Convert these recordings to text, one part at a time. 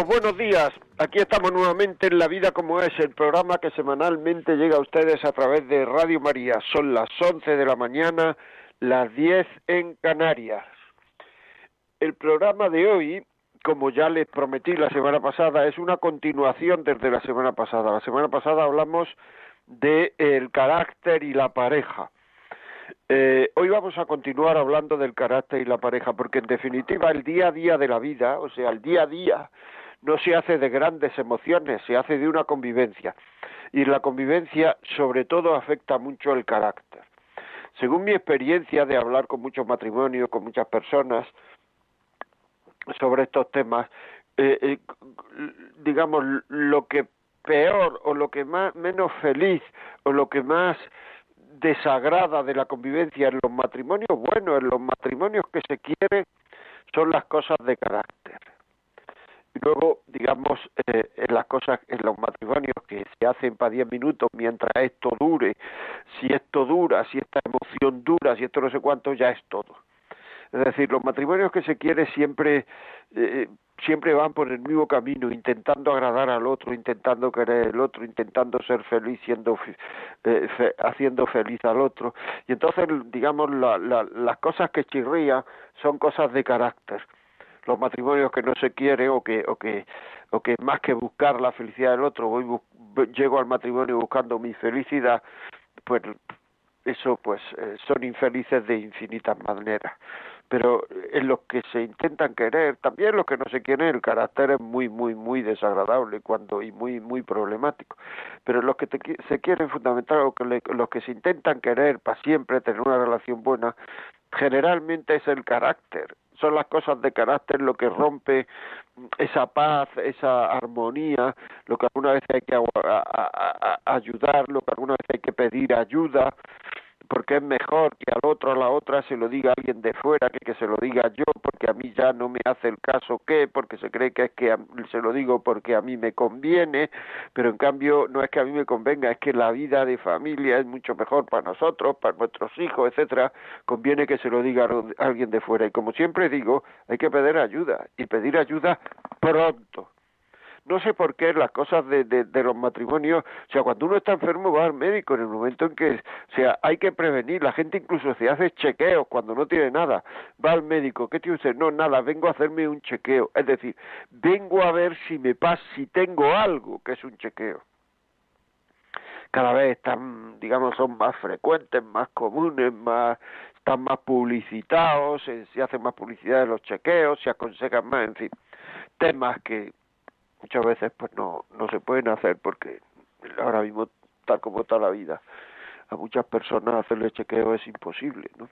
Buenos días. Aquí estamos nuevamente en La Vida como es, el programa que semanalmente llega a ustedes a través de Radio María. Son las 11 de la mañana, las 10 en Canarias. El programa de hoy, como ya les prometí la semana pasada, es una continuación desde la semana pasada. La semana pasada hablamos de el carácter y la pareja. Eh, hoy vamos a continuar hablando del carácter y la pareja, porque en definitiva el día a día de la vida, o sea, el día a día, no se hace de grandes emociones, se hace de una convivencia. Y la convivencia sobre todo afecta mucho el carácter. Según mi experiencia de hablar con muchos matrimonios, con muchas personas sobre estos temas, eh, eh, digamos, lo que peor o lo que más menos feliz o lo que más desagrada de la convivencia en los matrimonios, bueno, en los matrimonios que se quieren son las cosas de carácter. Luego, digamos, eh, en las cosas, en los matrimonios que se hacen para diez minutos mientras esto dure, si esto dura, si esta emoción dura, si esto no sé cuánto, ya es todo. Es decir, los matrimonios que se quieren siempre eh, siempre van por el mismo camino, intentando agradar al otro, intentando querer al otro, intentando ser feliz, siendo eh, haciendo feliz al otro. Y entonces, digamos, la, las cosas que chirrían son cosas de carácter. Los matrimonios que no se quieren o que, o que, o que más que buscar la felicidad del otro, voy llego al matrimonio buscando mi felicidad, pues eso pues eh, son infelices de infinitas maneras pero en los que se intentan querer, también los que no se quieren, el carácter es muy, muy, muy desagradable cuando y muy, muy problemático. Pero los que se quieren fundamental, o que los que se intentan querer para siempre, tener una relación buena, generalmente es el carácter. Son las cosas de carácter lo que rompe esa paz, esa armonía, lo que alguna vez hay que ayudar, lo que alguna vez hay que pedir ayuda, porque es mejor que al otro a la otra se lo diga alguien de fuera que que se lo diga yo, porque a mí ya no me hace el caso que, porque se cree que es que se lo digo porque a mí me conviene, pero en cambio no es que a mí me convenga, es que la vida de familia es mucho mejor para nosotros, para nuestros hijos, etcétera, conviene que se lo diga alguien de fuera. Y como siempre digo, hay que pedir ayuda y pedir ayuda pronto no sé por qué las cosas de, de, los matrimonios, o sea, cuando uno está enfermo va al médico en el momento en que, o sea, hay que prevenir, la gente incluso se hace chequeos cuando no tiene nada, va al médico, ¿qué tiene usted? No, nada, vengo a hacerme un chequeo, es decir, vengo a ver si me pasa, si tengo algo, que es un chequeo. Cada vez están, digamos, son más frecuentes, más comunes, más están más publicitados, se, se más publicidad de los chequeos, se aconsejan más, en fin, temas que muchas veces pues no, no se pueden hacer porque ahora mismo, tal como está la vida, a muchas personas hacerle chequeo es imposible, ¿no?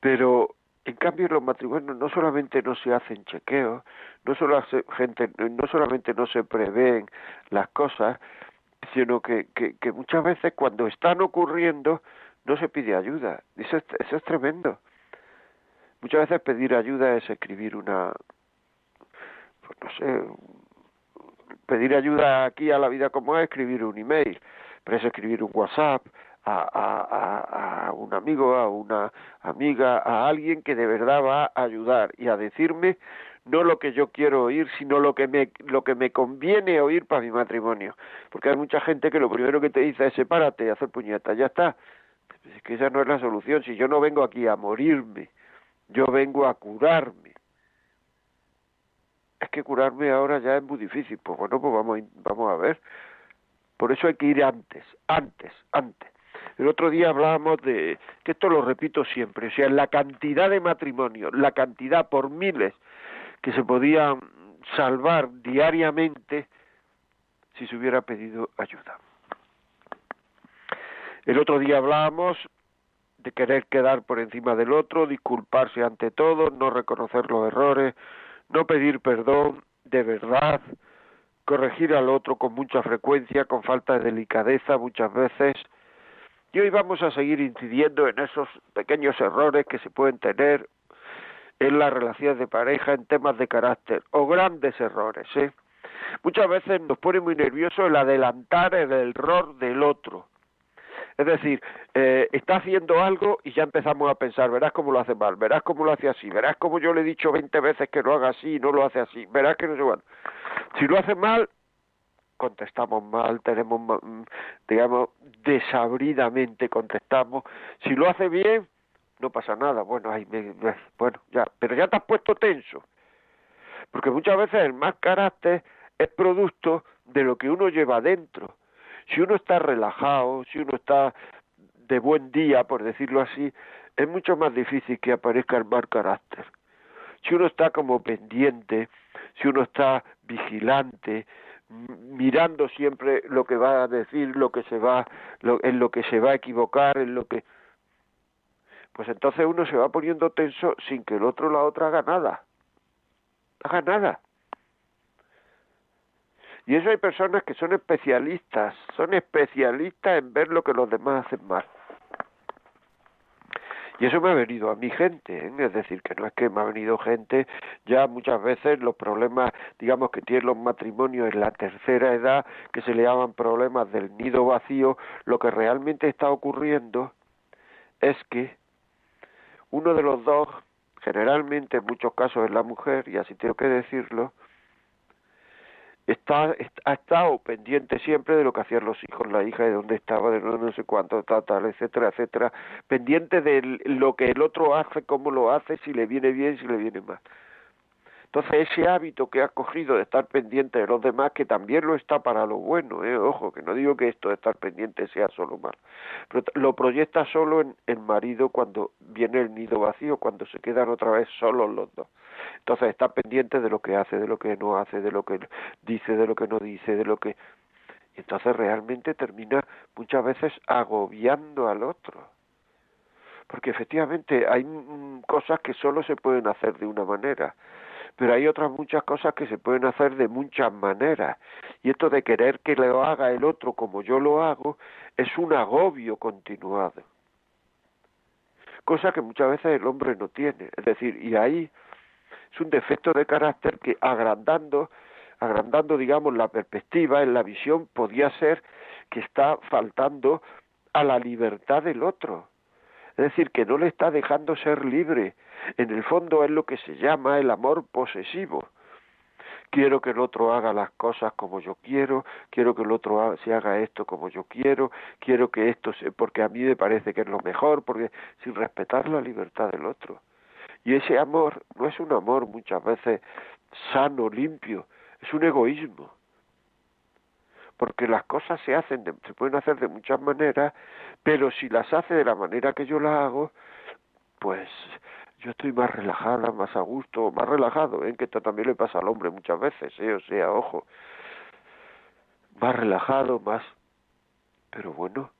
Pero en cambio en los matrimonios no solamente no se hacen chequeos, no solo hace gente, no solamente no se prevén las cosas, sino que, que, que muchas veces cuando están ocurriendo no se pide ayuda. Eso es, eso es tremendo. Muchas veces pedir ayuda es escribir una, pues no sé, pedir ayuda aquí a la vida como es escribir un email, pero es escribir un WhatsApp a, a, a, un amigo, a una amiga, a alguien que de verdad va a ayudar y a decirme no lo que yo quiero oír, sino lo que me lo que me conviene oír para mi matrimonio, porque hay mucha gente que lo primero que te dice es sepárate, hacer puñetas, ya está. Es que esa no es la solución, si yo no vengo aquí a morirme, yo vengo a curarme es que curarme ahora ya es muy difícil. Pues bueno, pues vamos, vamos a ver. Por eso hay que ir antes, antes, antes. El otro día hablábamos de, que esto lo repito siempre, o sea, la cantidad de matrimonios, la cantidad por miles que se podían salvar diariamente si se hubiera pedido ayuda. El otro día hablábamos de querer quedar por encima del otro, disculparse ante todo, no reconocer los errores, no pedir perdón de verdad corregir al otro con mucha frecuencia, con falta de delicadeza muchas veces. Y hoy vamos a seguir incidiendo en esos pequeños errores que se pueden tener en las relaciones de pareja, en temas de carácter, o grandes errores. ¿eh? Muchas veces nos pone muy nervioso el adelantar el error del otro. Es decir, eh, está haciendo algo y ya empezamos a pensar, verás cómo lo hace mal, verás cómo lo hace así, verás cómo yo le he dicho 20 veces que lo haga así y no lo hace así, verás que no sé bueno. Si lo hace mal, contestamos mal, tenemos, mm, digamos, desabridamente contestamos. Si lo hace bien, no pasa nada. Bueno, ahí me, bueno, ya, pero ya te has puesto tenso. Porque muchas veces el mal carácter es producto de lo que uno lleva dentro. Si uno está relajado, si uno está de buen día, por decirlo así, es mucho más difícil que aparezca el mal carácter. Si uno está como pendiente, si uno está vigilante, mirando siempre lo que va a decir, lo que se va, en lo que se va a equivocar, en lo que, pues entonces uno se va poniendo tenso sin que el otro la otra haga nada, haga nada. Y eso hay personas que son especialistas, son especialistas en ver lo que los demás hacen mal. Y eso me ha venido a mi gente, ¿eh? es decir, que no es que me ha venido gente, ya muchas veces los problemas, digamos, que tienen los matrimonios en la tercera edad, que se le llaman problemas del nido vacío, lo que realmente está ocurriendo es que uno de los dos, generalmente en muchos casos es la mujer, y así tengo que decirlo, está, ha estado pendiente siempre de lo que hacían los hijos, la hija, de dónde estaba, de no, sé cuánto, tal, tal, etcétera, etcétera, pendiente de lo que el otro hace, cómo lo hace, si le viene bien, si le viene mal. Entonces ese hábito que ha cogido de estar pendiente de los demás, que también lo está para lo bueno, ¿eh? ojo, que no digo que esto de estar pendiente sea solo mal, pero lo proyecta solo en el marido cuando viene el nido vacío, cuando se quedan otra vez solos los dos. Entonces está pendiente de lo que hace, de lo que no hace, de lo que dice, de lo que no dice, de lo que... Y entonces realmente termina muchas veces agobiando al otro. Porque efectivamente hay cosas que solo se pueden hacer de una manera pero hay otras muchas cosas que se pueden hacer de muchas maneras. Y esto de querer que lo haga el otro como yo lo hago es un agobio continuado. Cosa que muchas veces el hombre no tiene. Es decir, y ahí es un defecto de carácter que agrandando, agrandando, digamos, la perspectiva en la visión, podía ser que está faltando a la libertad del otro. Es decir, que no le está dejando ser libre. En el fondo es lo que se llama el amor posesivo. Quiero que el otro haga las cosas como yo quiero, quiero que el otro se haga esto como yo quiero, quiero que esto se, porque a mí me parece que es lo mejor, porque sin respetar la libertad del otro. Y ese amor no es un amor muchas veces sano, limpio, es un egoísmo. Porque las cosas se hacen, se pueden hacer de muchas maneras, pero si las hace de la manera que yo las hago, pues yo estoy más relajada, más a gusto, más relajado, ¿eh? que esto también le pasa al hombre muchas veces, ¿eh? o sea, ojo, más relajado, más, pero bueno,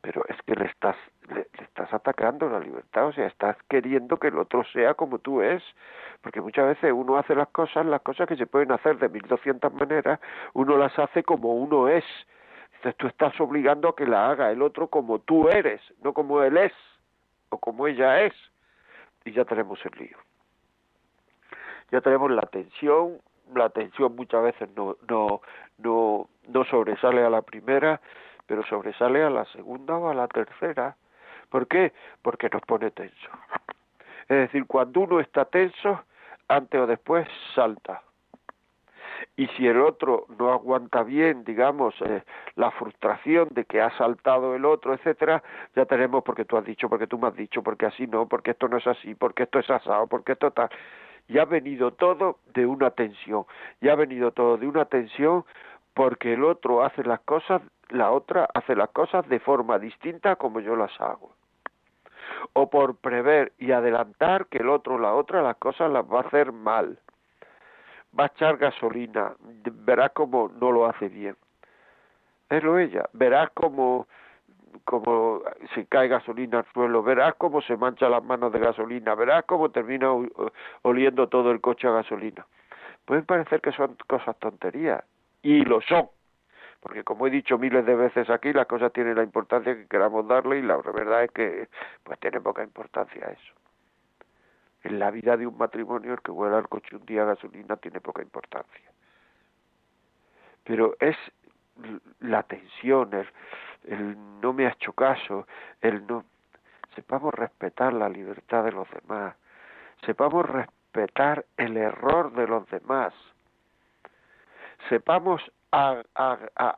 pero es que le estás le, estás atacando la libertad, o sea, estás queriendo que el otro sea como tú es, porque muchas veces uno hace las cosas, las cosas que se pueden hacer de mil doscientas maneras, uno las hace como uno es, entonces tú estás obligando a que la haga el otro como tú eres, no como él es o como ella es, y ya tenemos el lío. Ya tenemos la tensión, la tensión muchas veces no no no no sobresale a la primera pero sobresale a la segunda o a la tercera. ¿Por qué? Porque nos pone tenso. Es decir, cuando uno está tenso, antes o después salta. Y si el otro no aguanta bien, digamos, eh, la frustración de que ha saltado el otro, etcétera, ya tenemos porque tú has dicho, porque tú me has dicho, porque así no, porque esto no es así, porque esto es asado, porque esto tal. Y ha venido todo de una tensión. Y ha venido todo de una tensión porque el otro hace las cosas la otra hace las cosas de forma distinta como yo las hago. O por prever y adelantar que el otro o la otra las cosas las va a hacer mal. Va a echar gasolina, verás como no lo hace bien. Es lo ella, verás como como se cae gasolina al suelo, verás cómo se mancha las manos de gasolina, verás cómo termina oliendo todo el coche a gasolina. Pueden parecer que son cosas tonterías, y lo son, porque como he dicho miles de veces aquí, las cosas tienen la importancia que queramos darle y la verdad es que pues tiene poca importancia eso. En la vida de un matrimonio el que vuela al coche un día a gasolina tiene poca importancia. Pero es la tensión, el, el no me ha hecho caso, el no sepamos respetar la libertad de los demás, sepamos respetar el error de los demás, sepamos a,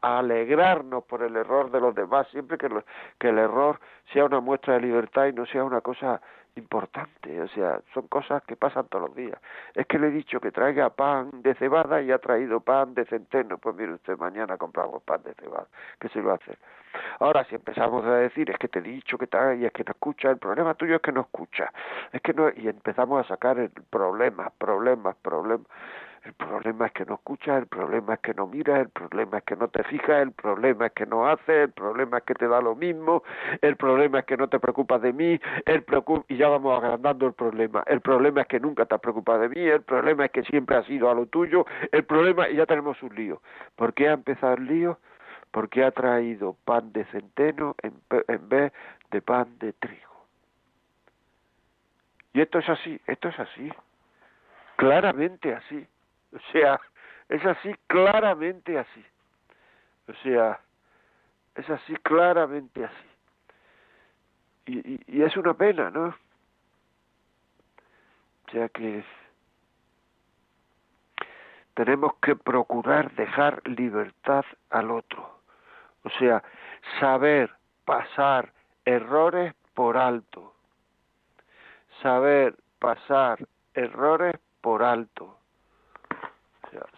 alegrarnos por el error de los demás, siempre que el error sea una muestra de libertad y no sea una cosa importante, o sea, son cosas que pasan todos los días. Es que le he dicho que traiga pan de cebada y ha traído pan de centeno, pues mire usted, mañana compramos pan de cebada, que se lo hace. Ahora, si empezamos a decir, es que te he dicho que tal, y es que no escucha, el problema tuyo es que no escucha, es que no, y empezamos a sacar problemas, problemas, problemas. El problema es que no escuchas, el problema es que no miras, el problema es que no te fijas, el problema es que no haces, el problema es que te da lo mismo, el problema es que no te preocupas de mí, el y ya vamos agrandando el problema. El problema es que nunca te has preocupado de mí, el problema es que siempre has ido a lo tuyo, el problema, y ya tenemos un lío. ¿Por qué ha empezado el lío? Porque ha traído pan de centeno en, en vez de pan de trigo. Y esto es así, esto es así, claramente así. O sea, es así, claramente así. O sea, es así, claramente así. Y, y, es una pena, ¿no? O sea que tenemos que procurar dejar libertad al otro. O sea, saber pasar errores por alto. Saber pasar errores por alto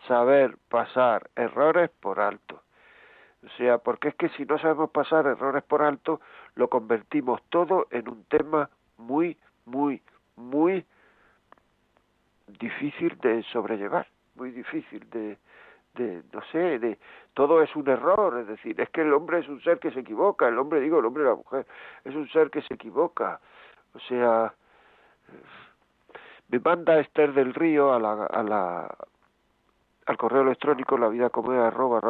saber pasar errores por alto. O sea, porque es que si no sabemos pasar errores por alto, lo convertimos todo en un tema muy, muy, muy difícil de sobrellevar, muy difícil de, de, no sé, de todo es un error, es decir, es que el hombre es un ser que se equivoca, el hombre, digo, el hombre la mujer, es un ser que se equivoca, o sea, me manda Esther del Río a la, a la, al correo electrónico la vida arroba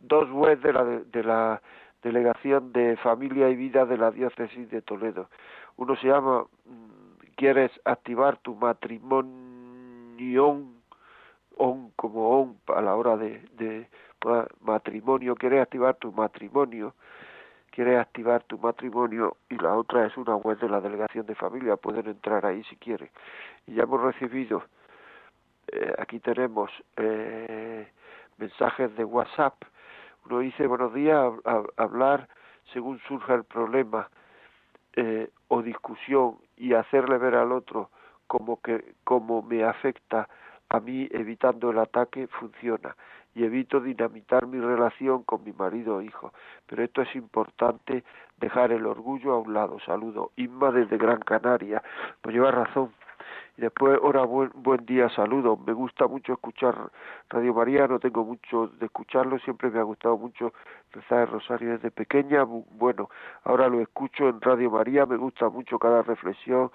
dos webs de la de, la delegación de familia y vida de la diócesis de Toledo. Uno se llama mm, quieres activar tu matrimonio on como on a la hora de, de matrimonio. Quieres activar tu matrimonio quieres activar tu matrimonio y la otra es una web de la delegación de familia. Pueden entrar ahí si quieren. Y ya hemos recibido eh, aquí tenemos eh, mensajes de WhatsApp. Uno dice, buenos días, hablar según surja el problema eh, o discusión y hacerle ver al otro como que como me afecta a mí evitando el ataque funciona y evito dinamitar mi relación con mi marido o hijo. Pero esto es importante dejar el orgullo a un lado. Saludo. Inma desde Gran Canaria. Pues lleva razón. Y después, ahora buen, buen día, saludos. Me gusta mucho escuchar Radio María, no tengo mucho de escucharlo, siempre me ha gustado mucho rezar el rosario desde pequeña. Bueno, ahora lo escucho en Radio María, me gusta mucho cada reflexión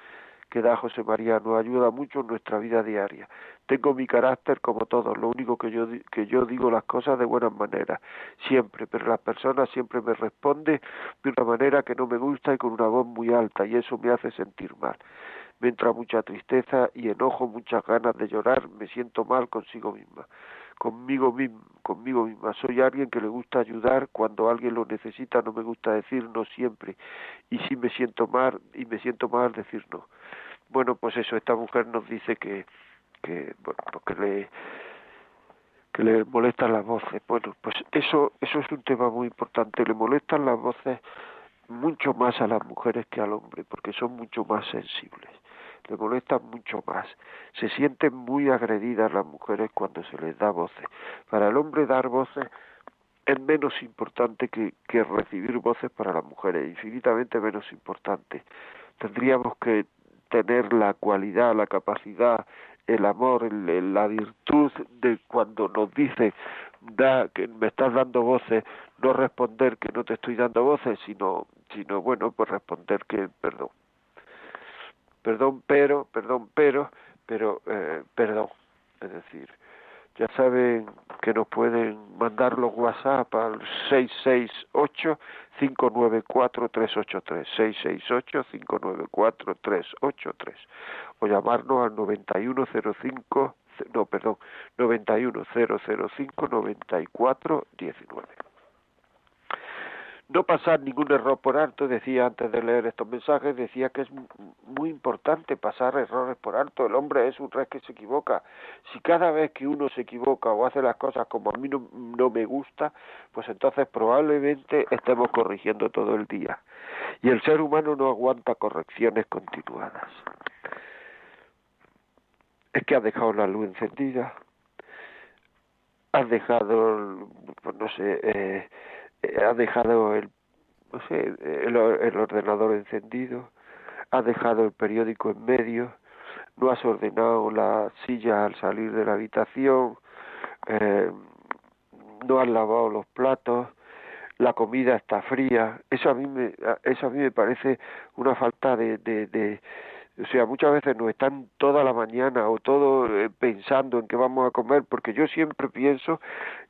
que da José María, nos ayuda mucho en nuestra vida diaria. Tengo mi carácter como todos, lo único que yo, que yo digo las cosas de buenas maneras, siempre, pero las personas siempre me responden de una manera que no me gusta y con una voz muy alta, y eso me hace sentir mal me entra mucha tristeza y enojo, muchas ganas de llorar, me siento mal consigo misma, conmigo misma, conmigo misma. Soy alguien que le gusta ayudar cuando alguien lo necesita, no me gusta decir no siempre, y si me siento mal y me siento mal decir no. Bueno, pues eso, esta mujer nos dice que, que bueno, pues que le que le molestan las voces. Bueno, pues eso eso es un tema muy importante. Le molestan las voces mucho más a las mujeres que al hombre, porque son mucho más sensibles le molestan mucho más. Se sienten muy agredidas las mujeres cuando se les da voces. Para el hombre dar voces es menos importante que, que recibir voces para las mujeres, infinitamente menos importante. Tendríamos que tener la cualidad, la capacidad, el amor, la virtud de cuando nos dice da que me estás dando voces, no responder que no te estoy dando voces, sino sino bueno, pues responder que perdón perdón, pero, perdón, pero, pero, eh, perdón. Es decir, ya saben que nos pueden mandar los WhatsApp al 668-594-383, 668-594-383, o llamarnos al 9105, no, perdón, 91005-9419 no pasar ningún error por alto, decía antes de leer estos mensajes, decía que es muy importante pasar errores por alto. El hombre es un rey que se equivoca. Si cada vez que uno se equivoca o hace las cosas como a mí no, no me gusta, pues entonces probablemente estemos corrigiendo todo el día. Y el ser humano no aguanta correcciones continuadas. Es que has dejado la luz encendida, has dejado, pues no sé, eh, eh, ha dejado el, no sé, el, ordenador encendido, ha dejado el periódico en medio, no has ordenado la silla al salir de la habitación, eh, no has lavado los platos, la comida está fría, eso a mí me, eso a mí me parece una falta de, de, de o sea, muchas veces no están toda la mañana o todo eh, pensando en qué vamos a comer, porque yo siempre pienso,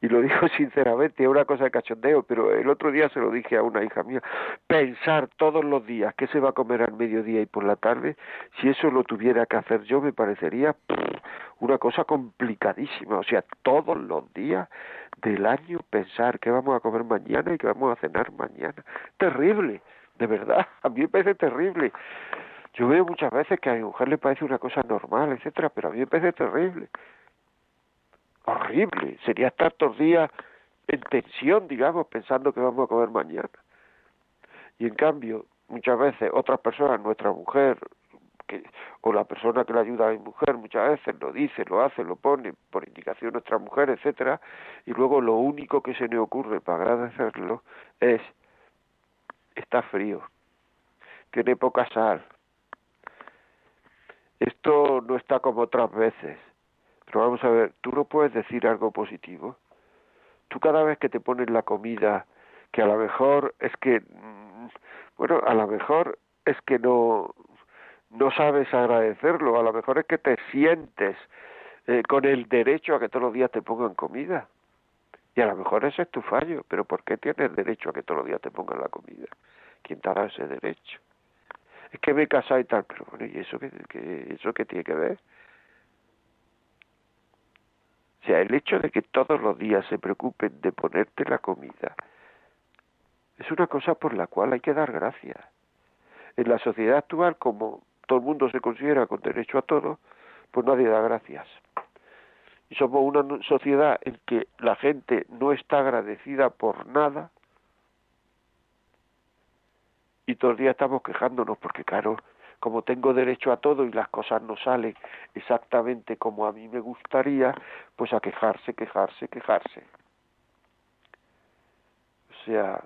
y lo digo sinceramente, es una cosa de cachondeo, pero el otro día se lo dije a una hija mía, pensar todos los días qué se va a comer al mediodía y por la tarde, si eso lo tuviera que hacer yo, me parecería una cosa complicadísima. O sea, todos los días del año pensar qué vamos a comer mañana y qué vamos a cenar mañana. Terrible, de verdad, a mí me parece terrible. Yo veo muchas veces que a mi mujer le parece una cosa normal, etcétera, pero a mí me parece terrible. Horrible. Sería estar todos días en tensión, digamos, pensando que vamos a comer mañana. Y en cambio, muchas veces otras personas, nuestra mujer, que, o la persona que le ayuda a mi mujer, muchas veces lo dice, lo hace, lo pone por indicación nuestra mujer, etcétera, y luego lo único que se le ocurre para agradecerlo es está frío, tiene poca sal, esto no está como otras veces. Pero vamos a ver, tú no puedes decir algo positivo. Tú cada vez que te pones la comida, que a lo mejor es que, mm, bueno, a lo mejor es que no, no sabes agradecerlo, a lo mejor es que te sientes eh, con el derecho a que todos los días te pongan comida. Y a lo mejor ese es tu fallo, pero ¿por qué tienes derecho a que todos los días te pongan la comida? ¿Quién te dará ese derecho? Es que me he casado y tal, pero bueno, ¿y eso qué, eso qué tiene que ver? O sea, el hecho de que todos los días se preocupen de ponerte la comida es una cosa por la cual hay que dar gracias. En la sociedad actual, como todo el mundo se considera con derecho a todo, pues nadie da gracias. Y somos una sociedad en que la gente no está agradecida por nada y todos los días estamos quejándonos porque claro, como tengo derecho a todo y las cosas no salen exactamente como a mí me gustaría, pues a quejarse, quejarse, quejarse. O sea,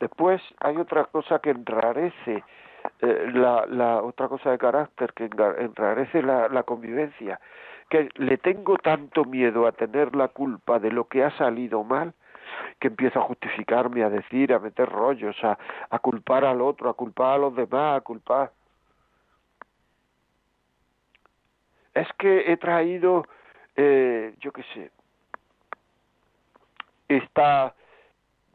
después hay otra cosa que enrarece, eh, la, la otra cosa de carácter que enrarece la convivencia, que le tengo tanto miedo a tener la culpa de lo que ha salido mal, que empiezo a justificarme, a decir, a meter rollos, a, a culpar al otro, a culpar a los demás, a culpar. Es que he traído, eh, yo qué sé, esta,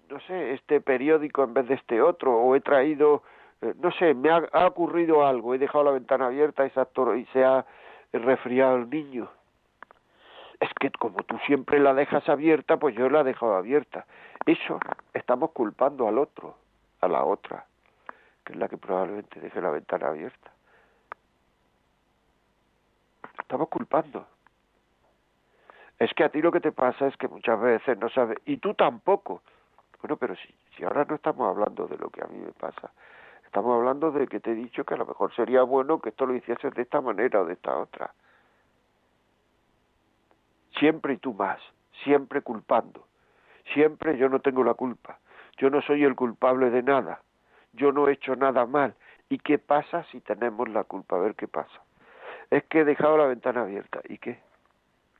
no sé, este periódico en vez de este otro, o he traído, eh, no sé, me ha, ocurrido algo, he dejado la ventana abierta y se ha, y se ha resfriado el niño es que como tú siempre la dejas abierta, pues yo la he dejado abierta. Eso estamos culpando al otro, a la otra, que es la que probablemente deje la ventana abierta. Estamos culpando. Es que a ti lo que te pasa es que muchas veces no sabes, y tú tampoco. Bueno, pero si, si ahora no estamos hablando de lo que a mí me pasa, estamos hablando de que te he dicho que a lo mejor sería bueno que esto lo hicieses de esta manera o de esta otra siempre y tú más, siempre culpando, siempre yo no tengo la culpa, yo no soy el culpable de nada, yo no he hecho nada mal. ¿Y qué pasa si tenemos la culpa? A ver qué pasa. Es que he dejado la ventana abierta. ¿Y qué?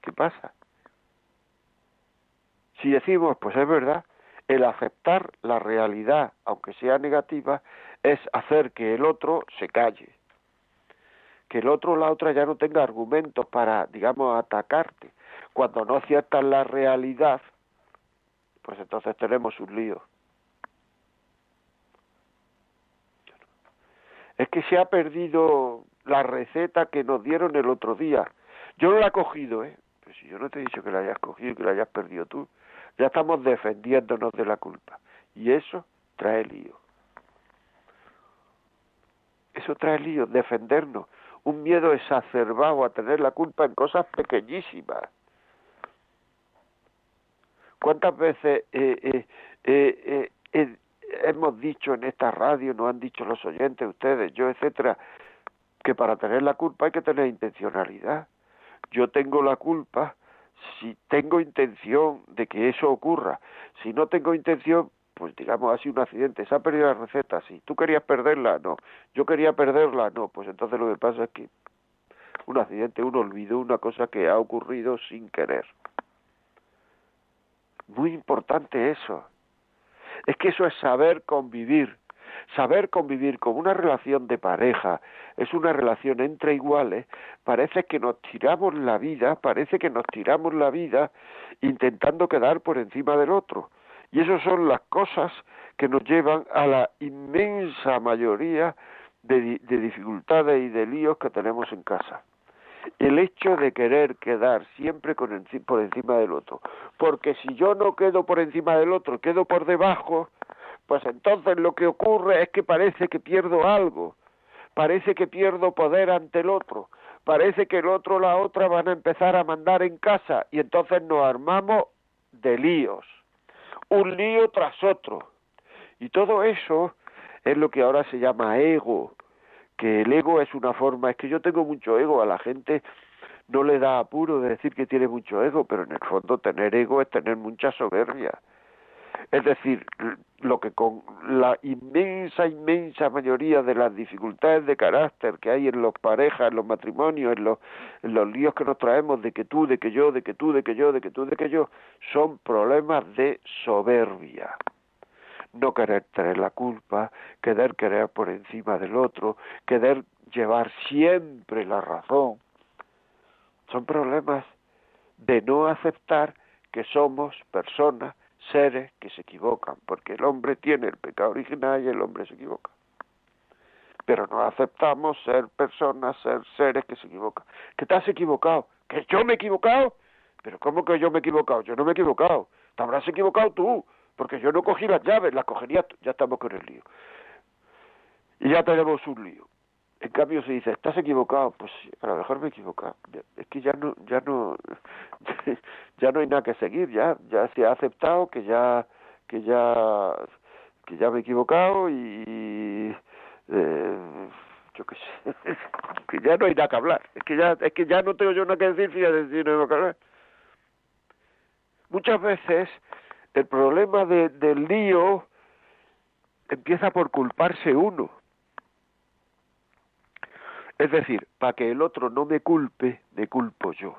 ¿Qué pasa? Si decimos, pues es verdad, el aceptar la realidad, aunque sea negativa, es hacer que el otro se calle, que el otro o la otra ya no tenga argumentos para, digamos, atacarte. Cuando no aciertas la realidad, pues entonces tenemos un lío. Es que se ha perdido la receta que nos dieron el otro día. Yo no la he cogido, ¿eh? Pero si yo no te he dicho que la hayas cogido y que la hayas perdido tú, ya estamos defendiéndonos de la culpa. Y eso trae lío. Eso trae lío, defendernos. Un miedo exacerbado a tener la culpa en cosas pequeñísimas. ¿Cuántas veces eh, eh, eh, hemos dicho en esta radio, nos han dicho los oyentes, ustedes, yo, etcétera, que para tener la culpa hay que tener intencionalidad. Yo tengo la culpa si tengo intención de que eso ocurra. Si no tengo intención, pues digamos así un accidente, se ha perdido la receta, sí. ¿Tú querías perderla? No. ¿Yo quería perderla? No. Pues entonces lo que pasa es que un accidente, uno olvidó una cosa que ha ocurrido sin querer. Muy importante eso. Es que eso es saber convivir. Saber convivir con una relación de pareja es una relación entre iguales, parece que nos tiramos la vida, parece que nos tiramos la vida intentando quedar por encima del otro. Y esas son las cosas que nos llevan a la inmensa mayoría de, de dificultades y de líos que tenemos en casa el hecho de querer quedar siempre con por encima del otro. Porque si yo no quedo por encima del otro, quedo por debajo, pues entonces lo que ocurre es que parece que pierdo algo, parece que pierdo poder ante el otro, parece que el otro o la otra van a empezar a mandar en casa. Y entonces nos armamos de líos, un lío tras otro. Y todo eso es lo que ahora se llama ego, que el ego es una forma, es que yo tengo mucho ego, a la gente no le da apuro de decir que tiene mucho ego, pero en el fondo tener ego es tener mucha soberbia. Es decir, lo que con la inmensa, inmensa mayoría de las dificultades de carácter que hay en los parejas, en los matrimonios, en los, en los líos que nos traemos de que tú, de que yo, de que tú, de que yo, de que tú, de que yo, son problemas de soberbia. No querer tener la culpa, querer querer por encima del otro, querer llevar siempre la razón. Son problemas de no aceptar que somos personas seres que se equivocan, porque el hombre tiene el pecado original y el hombre se equivoca. Pero no aceptamos ser personas, ser seres que se equivocan. ¿Que te has equivocado? ¿Que yo me he equivocado? Pero ¿cómo que yo me he equivocado? Yo no me he equivocado. Te habrás equivocado tú, porque yo no cogí las llaves, las cogería. Ya estamos con el lío. Y ya tenemos un lío. En cambio se dice, estás equivocado, pues a lo mejor me he equivocado. Es que ya no, ya no, ya no hay nada que seguir, ya, ya se ha aceptado que ya, que ya, que ya me he equivocado y eh, yo qué sé, que ya no hay nada que hablar. Es que ya, es que ya no tengo yo nada que decir, fíjate, si no tengo que hablar. Muchas veces el problema de, del lío empieza por culparse uno es decir, para que el otro no me culpe, me culpo yo.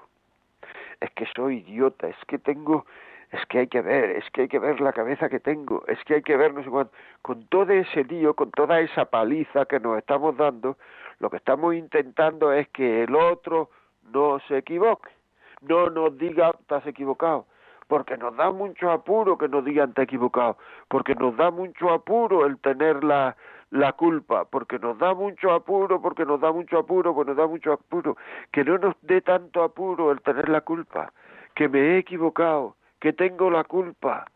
Es que soy idiota, es que tengo, es que hay que ver, es que hay que ver la cabeza que tengo, es que hay que ver no sé cuánto. Con todo ese lío, con toda esa paliza que nos estamos dando, lo que estamos intentando es que el otro no se equivoque, no nos diga, estás equivocado, porque nos da mucho apuro que nos digan te equivocado, porque nos da mucho apuro el tener la, la culpa, porque nos da mucho apuro, porque nos da mucho apuro, porque nos da mucho apuro, que no nos dé tanto apuro el tener la culpa, que me he equivocado, que tengo la culpa,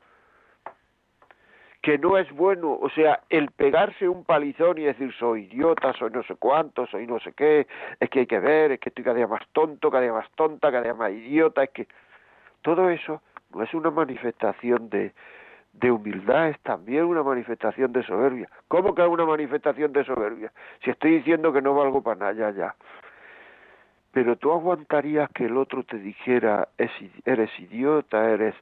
que no es bueno, o sea, el pegarse un palizón y decir soy idiota, soy no sé cuánto, soy no sé qué, es que hay que ver, es que estoy cada día más tonto, cada día más tonta, cada día más idiota, es que todo eso es una manifestación de, de humildad es también una manifestación de soberbia. ¿Cómo que es una manifestación de soberbia? Si estoy diciendo que no valgo para nada, ya, ya. Pero tú aguantarías que el otro te dijera, es, eres idiota, eres,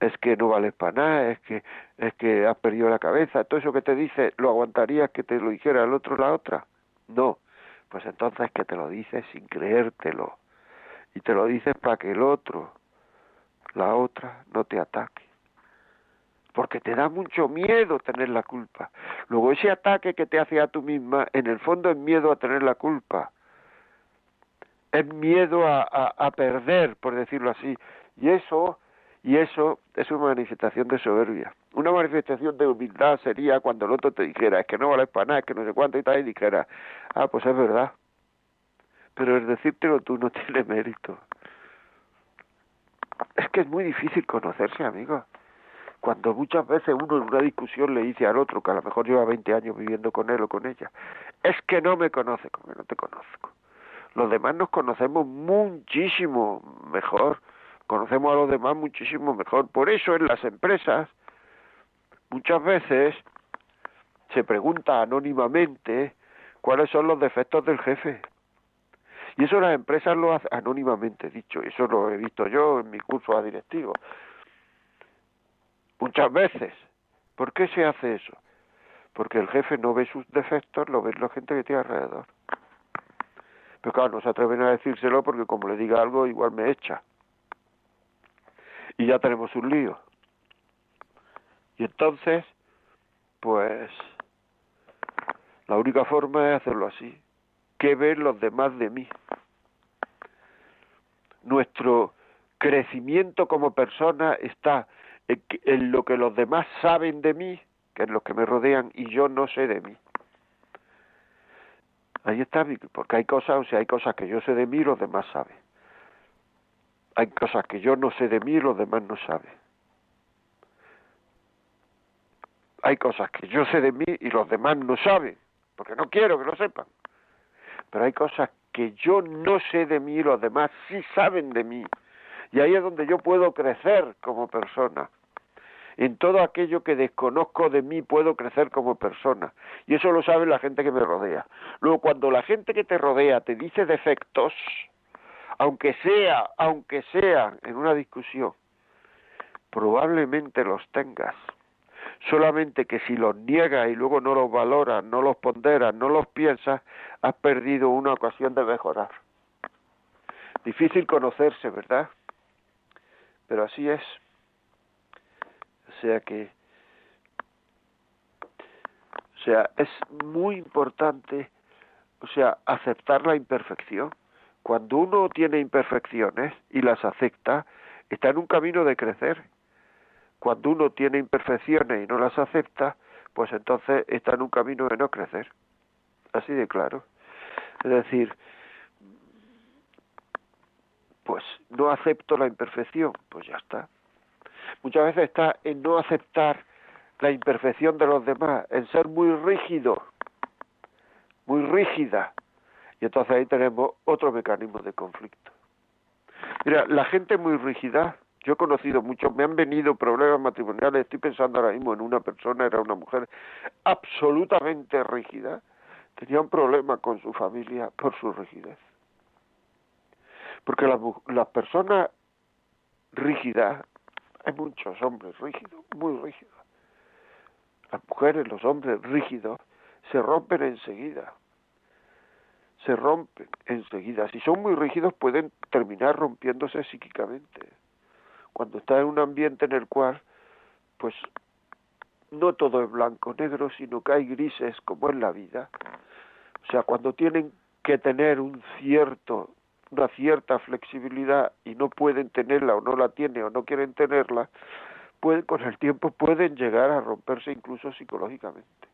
es que no vales para nada, es que, es que has perdido la cabeza, todo eso que te dice, ¿lo aguantarías que te lo dijera el otro la otra? No. Pues entonces que te lo dices sin creértelo. Y te lo dices para que el otro, la otra, no te ataque porque te da mucho miedo tener la culpa. Luego ese ataque que te hace a tú misma, en el fondo es miedo a tener la culpa. es miedo a, a, perder, por decirlo así. Y eso, y eso es una manifestación de soberbia. Una manifestación de humildad sería cuando el otro te dijera, es que no vale para nada, es que no sé cuánto y tal, y dijera, ah, pues es verdad. Pero el decírtelo tú no tiene mérito. Es que es muy difícil conocerse, amigo. Cuando muchas veces uno en una discusión le dice al otro, que a lo mejor lleva 20 años viviendo con él o con ella, es que no me conoce, como no te conozco. Los demás nos conocemos muchísimo mejor, conocemos a los demás muchísimo mejor. Por eso en las empresas muchas veces se pregunta anónimamente cuáles son los defectos del jefe. Y eso las empresas lo hacen anónimamente, dicho, eso lo he visto yo en mi curso a directivo. Muchas veces. ¿Por qué se hace eso? Porque el jefe no ve sus defectos, lo ve la gente que tiene alrededor. Pero claro, no se atreven a decírselo porque como le diga algo, igual me echa. Y ya tenemos un lío. Y entonces, pues, la única forma es hacerlo así. ¿Qué ven los demás de mí? Nuestro crecimiento como persona está en, lo que los demás saben de mí, que es los que me rodean, y yo no sé de mí. Ahí está, porque hay cosas, o sea, hay cosas que yo sé de mí y los demás saben. Hay cosas que yo no sé de mí y los demás no saben. Hay cosas que yo sé de mí y los demás no saben, porque no quiero que lo sepan. Pero hay cosas que yo no sé de mí y los demás sí saben de mí. Y ahí es donde yo puedo crecer como persona. En todo aquello que desconozco de mí puedo crecer como persona. Y eso lo sabe la gente que me rodea. Luego, cuando la gente que te rodea te dice defectos, aunque sea, aunque sea en una discusión, probablemente los tengas. Solamente que si los niegas y luego no los valoras, no los ponderas, no los piensas, has perdido una ocasión de mejorar. Difícil conocerse, ¿verdad? Pero así es. O sea que, o sea, es muy importante, o sea, aceptar la imperfección. Cuando uno tiene imperfecciones y las acepta, está en un camino de crecer. Cuando uno tiene imperfecciones y no las acepta, pues entonces está en un camino de no crecer. Así de claro. Es decir, pues no acepto la imperfección, pues ya está muchas veces está en no aceptar la imperfección de los demás, en ser muy rígido, muy rígida. Y entonces ahí tenemos otro mecanismo de conflicto. Mira, la gente muy rígida, yo he conocido muchos, me han venido problemas matrimoniales, estoy pensando ahora mismo en una persona, era una mujer absolutamente rígida, tenía un problema con su familia por su rigidez. Porque las, las personas rígidas hay muchos hombres rígidos, muy rígidos. Las mujeres, los hombres rígidos, se rompen enseguida. Se rompen enseguida. Si son muy rígidos pueden terminar rompiéndose psíquicamente. Cuando está en un ambiente en el cual, pues, no todo es blanco, negro, sino que hay grises como en la vida. O sea, cuando tienen que tener un cierto una cierta flexibilidad y no pueden tenerla o no la tienen o no quieren tenerla, pueden, con el tiempo pueden llegar a romperse incluso psicológicamente.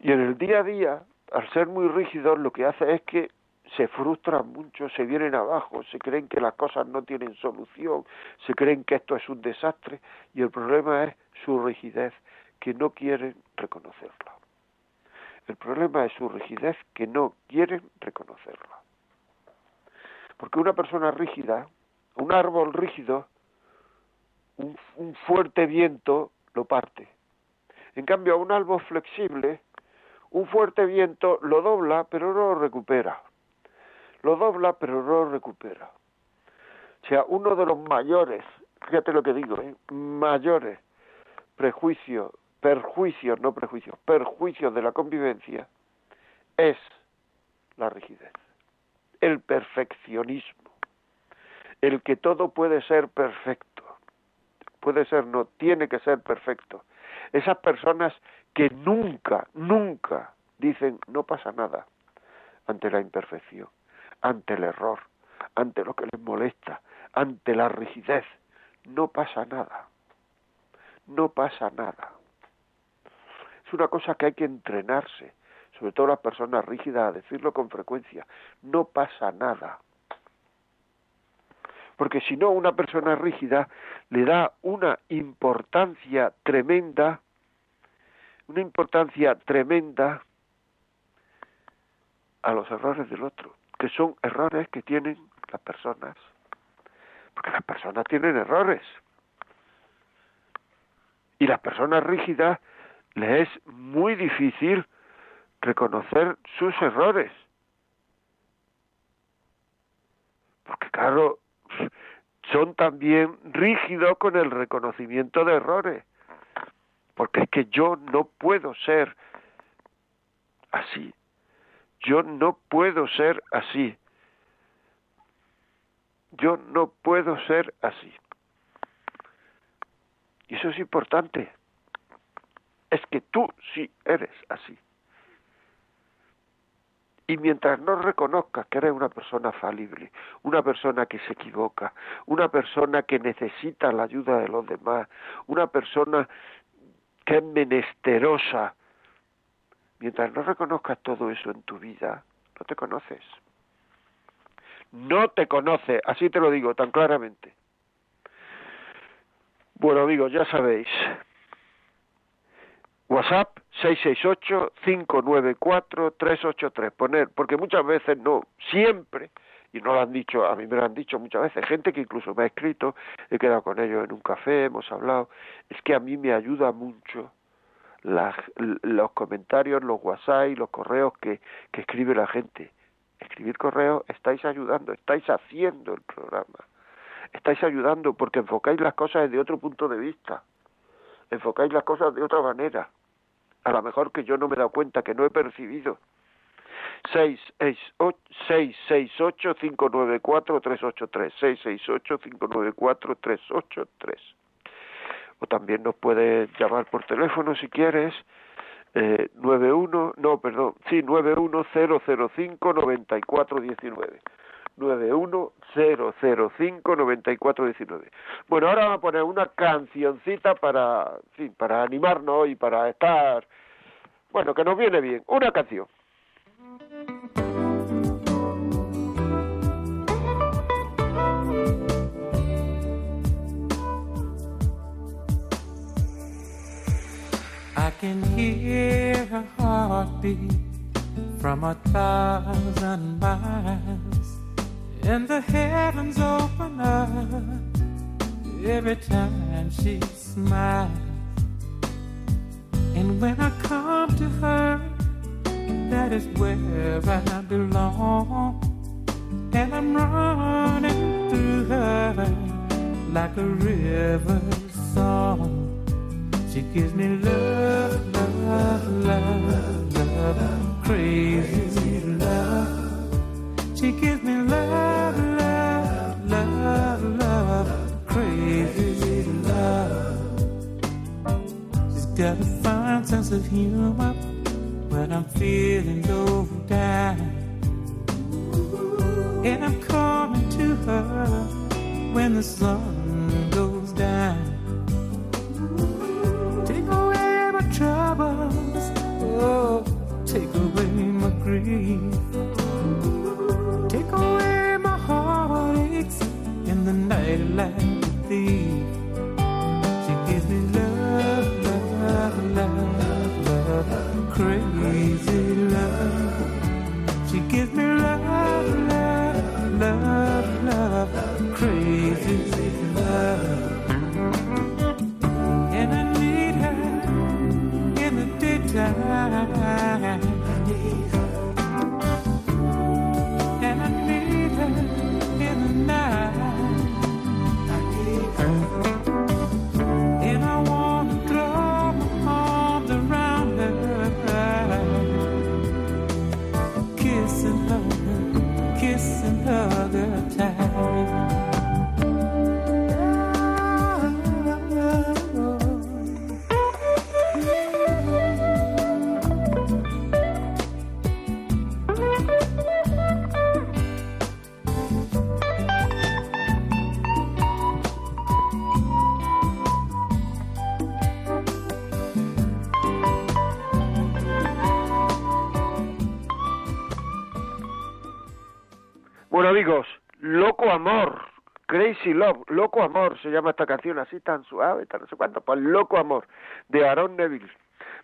Y en el día a día, al ser muy rígidos, lo que hace es que se frustran mucho, se vienen abajo, se creen que las cosas no tienen solución, se creen que esto es un desastre y el problema es su rigidez, que no quieren reconocerla. El problema es su rigidez que no quieren reconocerla. Porque una persona rígida, un árbol rígido, un, un fuerte viento lo parte. En cambio, a un árbol flexible, un fuerte viento lo dobla, pero no lo recupera. Lo dobla, pero no lo recupera. O sea, uno de los mayores, fíjate lo que digo, ¿eh? mayores prejuicios perjuicios, no prejuicios, perjuicios de la convivencia es la rigidez, el perfeccionismo, el que todo puede ser perfecto, puede ser, no, tiene que ser perfecto. Esas personas que nunca, nunca dicen no pasa nada, ante la imperfección, ante el error, ante lo que les molesta, ante la rigidez. No pasa nada. No pasa nada. Es una cosa que hay que entrenarse, sobre todo las personas rígidas, a decirlo con frecuencia. No pasa nada. Porque si no, una persona rígida le da una importancia tremenda, una importancia tremenda a los errores del otro, que son errores que tienen las personas. Porque las personas tienen errores. Y las personas rígidas les es muy difícil reconocer sus errores. Porque claro, son también rígidos con el reconocimiento de errores. Porque es que yo no puedo ser así. Yo no puedo ser así. Yo no puedo ser así. Y eso es importante. Es que tú sí eres así. Y mientras no reconozcas que eres una persona falible, una persona que se equivoca, una persona que necesita la ayuda de los demás, una persona que es menesterosa, mientras no reconozcas todo eso en tu vida, no te conoces. No te conoces, así te lo digo tan claramente. Bueno amigos, ya sabéis, WhatsApp 668-594-383. Poner, porque muchas veces no, siempre, y no lo han dicho, a mí me lo han dicho muchas veces, gente que incluso me ha escrito, he quedado con ellos en un café, hemos hablado, es que a mí me ayuda mucho los comentarios, los WhatsApp, los correos que, que escribe la gente. Escribir correos, estáis ayudando, estáis haciendo el programa, estáis ayudando porque enfocáis las cosas desde otro punto de vista, enfocáis las cosas de otra manera a lo mejor que yo no me he dado cuenta, que no he percibido. 668-594-383, 668-594-383. O también nos puedes llamar por teléfono si quieres, eh, 91, no, perdón, sí, 91005-9419. 91005-9419. Bueno, ahora vamos a poner una cancioncita para, sí, para animarnos y para estar, bueno, que nos viene bien. Una canción. Can hear her heartbeat from a thousand miles. and the heavens open up every time she smiles. And when I come to her, that is where I belong. And I'm running through her like a river song. She gives me love, love, love, love, crazy love. She gives me love. Love, love, love, crazy love. She's got a fine sense of humor when I'm feeling low down. And I'm coming to her when the sun oh, take away my grief. Take away my heartaches in the night like a thief. Crazy Love, Loco Amor, se llama esta canción así tan suave, tan no sé cuánto, pues Loco Amor, de Aaron Neville.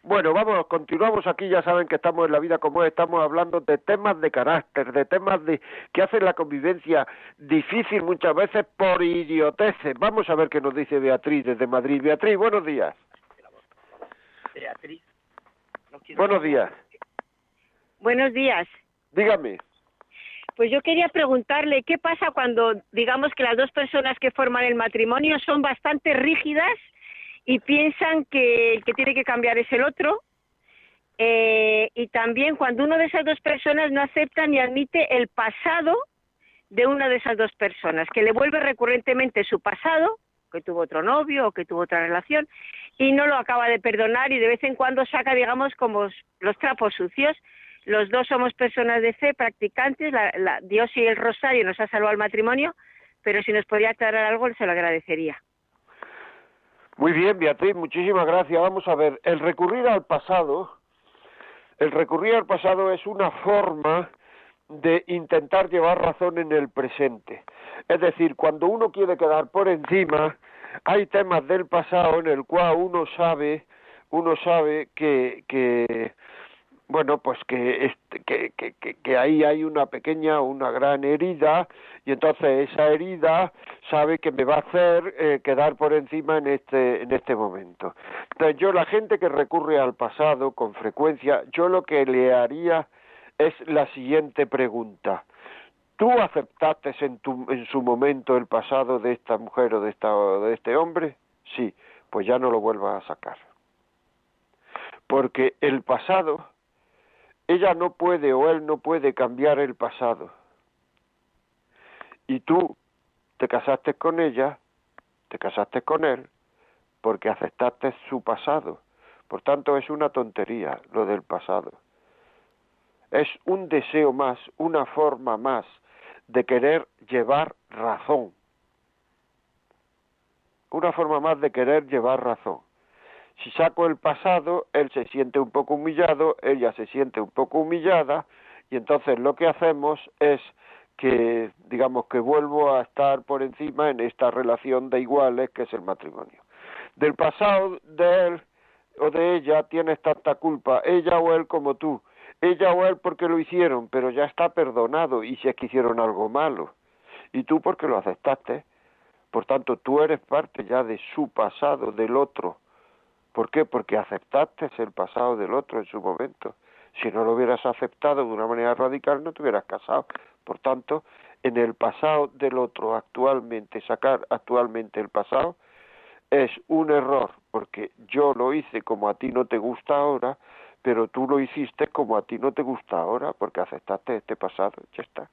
Bueno, vamos, continuamos aquí, ya saben que estamos en la vida como es, estamos hablando de temas de carácter, de temas de que hacen la convivencia difícil muchas veces por idioteces. Vamos a ver qué nos dice Beatriz desde Madrid. Beatriz, buenos días. Beatriz. Buenos días. Buenos días. Dígame. Pues yo quería preguntarle qué pasa cuando digamos que las dos personas que forman el matrimonio son bastante rígidas y piensan que el que tiene que cambiar es el otro. Eh, y también cuando uno de esas dos personas no acepta ni admite el pasado de una de esas dos personas, que le vuelve recurrentemente su pasado, que tuvo otro novio o que tuvo otra relación, y no lo acaba de perdonar y de vez en cuando saca, digamos, como los trapos sucios los dos somos personas de fe, practicantes, la, Dios y el rosario nos ha salvado el matrimonio, pero si nos podía aclarar algo, se lo agradecería. Muy bien, Beatriz, muchísimas gracias. Vamos a ver, el recurrir al pasado, el recurrir al pasado es una forma de intentar llevar razón en el presente. Es decir, cuando uno quiere quedar por encima, hay temas del pasado en el cual uno sabe, uno sabe que, que bueno, pues que, que, que, que, ahí hay una pequeña, una gran herida, y entonces esa herida sabe que me va a hacer eh, quedar por encima en este, en este momento. Entonces yo, la gente que recurre al pasado con frecuencia, yo lo que le haría es la siguiente pregunta. ¿Tú aceptaste en, tu, en su momento el pasado de esta mujer o de, esta, de este hombre? Sí, pues ya no lo vuelvas a sacar. Porque el pasado ella no puede o él no puede cambiar el pasado. Y tú te casaste con ella, te casaste con él, porque aceptaste su pasado. Por tanto, es una tontería lo del pasado. Es un deseo más, una forma más de querer llevar razón. Una forma más de querer llevar razón. Si saco el pasado, él se siente un poco humillado, ella se siente un poco humillada, y entonces lo que hacemos es que, digamos, que vuelvo a estar por encima en esta relación de iguales que es el matrimonio. Del pasado de él o de ella tienes tanta culpa, ella o él como tú, ella o él porque lo hicieron, pero ya está perdonado y si es que hicieron algo malo, y tú porque lo aceptaste, por tanto tú eres parte ya de su pasado, del otro, ¿Por qué? Porque aceptaste el pasado del otro en su momento. Si no lo hubieras aceptado de una manera radical, no te hubieras casado. Por tanto, en el pasado del otro actualmente, sacar actualmente el pasado, es un error, porque yo lo hice como a ti no te gusta ahora, pero tú lo hiciste como a ti no te gusta ahora, porque aceptaste este pasado, ya está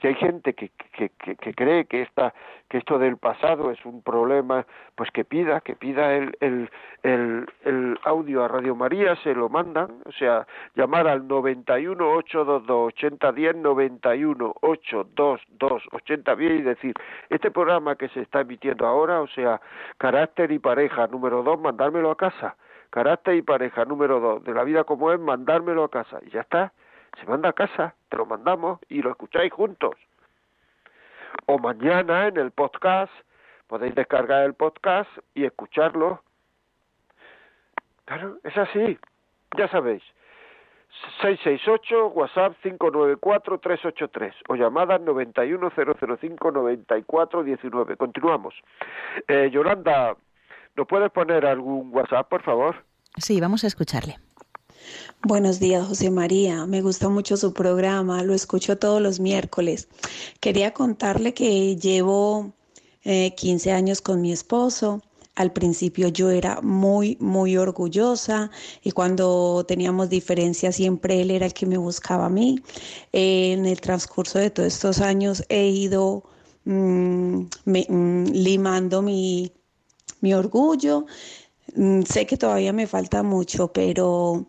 si hay gente que, que, que, cree que esta que esto del pasado es un problema pues que pida que pida el, el, el, el audio a Radio María se lo mandan o sea llamar al 91 822 8010 91 822 8010 y decir este programa que se está emitiendo ahora o sea carácter y pareja número dos mandármelo a casa. Carácter y pareja número dos de la vida como es mandármelo a casa y ya está se manda a casa, te lo mandamos y lo escucháis juntos. O mañana en el podcast, podéis descargar el podcast y escucharlo. Claro, es así, ya sabéis. 668 WhatsApp 594-383 o llamada 91005-9419. Continuamos. Eh, Yolanda, ¿nos puedes poner algún WhatsApp, por favor? Sí, vamos a escucharle. Buenos días, José María. Me gusta mucho su programa, lo escucho todos los miércoles. Quería contarle que llevo 15 eh, años con mi esposo. Al principio yo era muy, muy orgullosa y cuando teníamos diferencias siempre él era el que me buscaba a mí. en el transcurso de todos estos años he ido mm, mm, limando mi, mi orgullo. Mm, sé que todavía me falta mucho, pero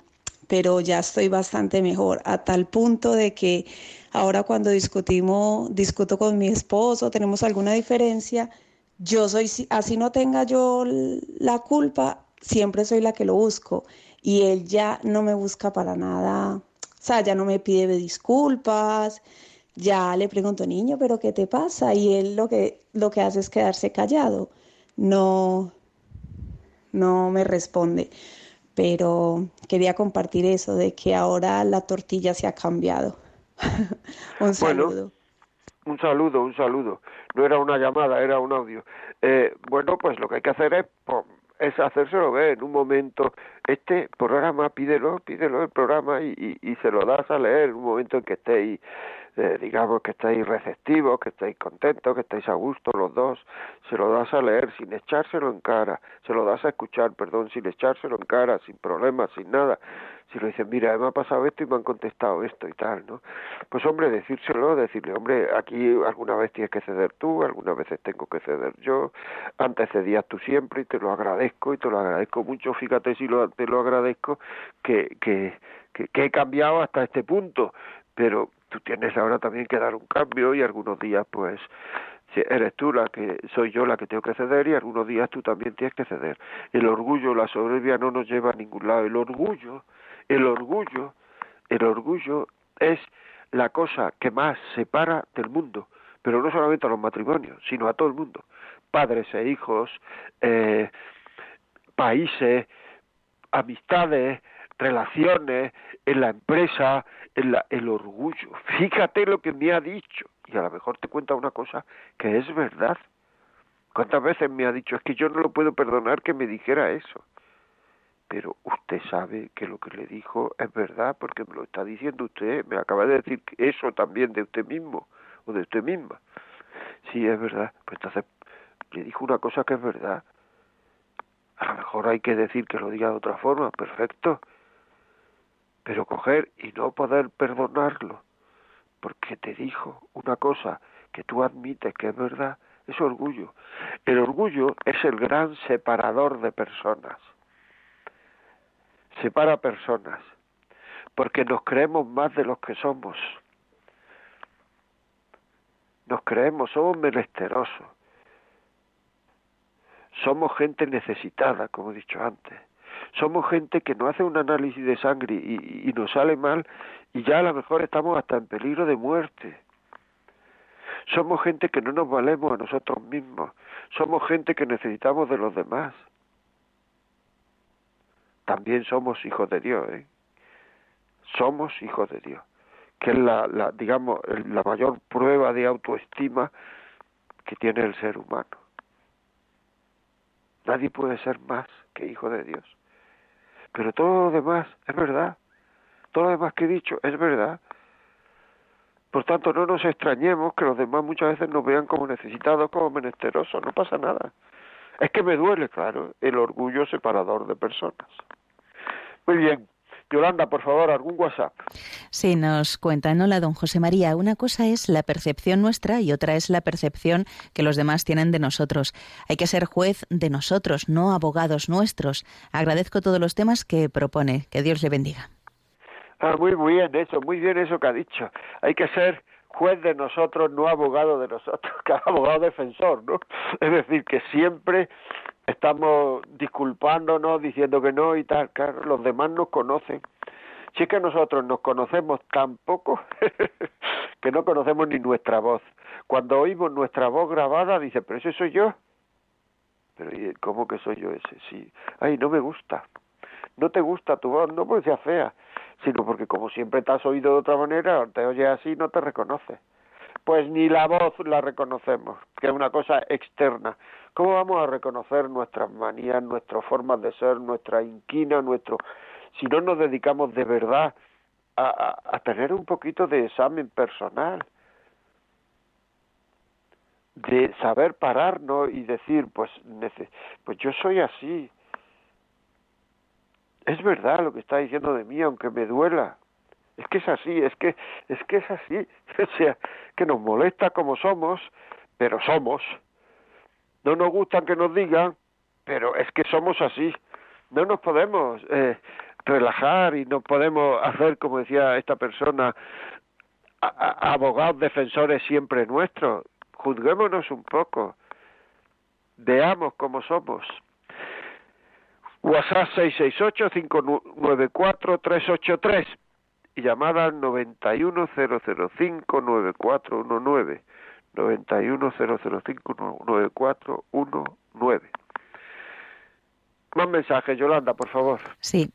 pero ya estoy bastante mejor, a tal punto de que ahora cuando discutimos, discuto con mi esposo, tenemos alguna diferencia, yo soy, así no tenga yo la culpa, siempre soy la que lo busco y él ya no me busca para nada, o sea, ya no me pide disculpas, ya le pregunto, niño, ¿pero qué te pasa? Y él lo que, lo que hace es quedarse callado, no, no me responde. Pero quería compartir eso, de que ahora la tortilla se ha cambiado. un saludo. un saludo, un saludo. No era una llamada, era un audio. Eh, bueno, pues lo que hay que hacer es es hacérselo ver en un momento. Este programa, pídelo, pídelo el programa y, y, y se lo das a leer en un momento en que estéis eh, digamos que estáis receptivos, que estáis contentos, que estáis a gusto los dos, se lo das a leer sin echárselo en cara, se lo das a escuchar, perdón, sin echárselo en cara, sin problemas, sin nada. Si lo dicen, mira, me ha pasado esto y me han contestado esto y tal, ¿no? Pues hombre, decírselo, decirle, hombre, aquí alguna vez tienes que ceder tú, algunas veces tengo que ceder yo, antes cedías tú siempre y te lo agradezco y te lo agradezco mucho, fíjate si lo, te lo agradezco que, que, que, que he cambiado hasta este punto, pero tú tienes ahora también que dar un cambio y algunos días pues eres tú la que soy yo la que tengo que ceder y algunos días tú también tienes que ceder. El orgullo, la soberbia no nos lleva a ningún lado. El orgullo, el orgullo, el orgullo es la cosa que más separa del mundo, pero no solamente a los matrimonios, sino a todo el mundo. Padres e hijos, eh, países, amistades, relaciones, en la empresa, en la, el orgullo. Fíjate lo que me ha dicho. Y a lo mejor te cuenta una cosa que es verdad. ¿Cuántas veces me ha dicho? Es que yo no lo puedo perdonar que me dijera eso. Pero usted sabe que lo que le dijo es verdad porque me lo está diciendo usted. Me acaba de decir eso también de usted mismo o de usted misma. Sí, es verdad. Pues entonces le dijo una cosa que es verdad. A lo mejor hay que decir que lo diga de otra forma. Perfecto pero coger y no poder perdonarlo porque te dijo una cosa que tú admites que es verdad, es orgullo. El orgullo es el gran separador de personas. Separa personas, porque nos creemos más de los que somos. Nos creemos, somos menesterosos. Somos gente necesitada, como he dicho antes somos gente que no hace un análisis de sangre y, nos sale mal y ya a lo mejor estamos hasta en peligro de muerte. Somos gente que no nos valemos a nosotros mismos. Somos gente que necesitamos de los demás. También somos hijos de Dios, ¿eh? Somos hijos de Dios, que es la, la digamos, la mayor prueba de autoestima que tiene el ser humano. Nadie puede ser más que hijo de Dios. Pero todo lo demás es verdad. Todo lo demás que he dicho es verdad. Por tanto, no nos extrañemos que los demás muchas veces nos vean como necesitados, como menesterosos. No pasa nada. Es que me duele, claro, el orgullo separador de personas. Muy bien. Yolanda, por favor, algún WhatsApp. Sí, nos cuentan, hola, don José María. Una cosa es la percepción nuestra y otra es la percepción que los demás tienen de nosotros. Hay que ser juez de nosotros, no abogados nuestros. Agradezco todos los temas que propone. Que Dios le bendiga. Ah, muy bien eso, muy bien eso que ha dicho. Hay que ser juez de nosotros, no abogado de nosotros, que abogado defensor, ¿no? Es decir, que siempre estamos disculpándonos, diciendo que no y tal, claro, los demás nos conocen. Si es que nosotros nos conocemos tan poco que no conocemos ni nuestra voz. Cuando oímos nuestra voz grabada, dice, pero ese soy yo. Pero ¿cómo que soy yo ese? Sí. Ay, no me gusta. No te gusta tu voz, no porque sea fea, sino porque como siempre te has oído de otra manera, te oyes así, no te reconoces pues ni la voz la reconocemos, que es una cosa externa. ¿Cómo vamos a reconocer nuestras manías, nuestras formas de ser, nuestra inquina, nuestro... si no nos dedicamos de verdad a, a, tener un poquito de examen personal? de saber pararnos y decir, pues, pues yo soy así. Es verdad lo que está diciendo de mí, aunque me duela. Es que es así, es que es que es así, o sea, que nos molesta como somos, pero somos. No nos gustan que nos digan, pero es que somos así. No nos podemos eh, relajar y no podemos hacer, como decía esta persona, abogados defensores siempre nuestros. Juzguémonos un poco. Veamos cómo somos. WhatsApp 668-594-383 y llamada al 910059419. 910059419. Más mensajes, Yolanda, por favor. Sí,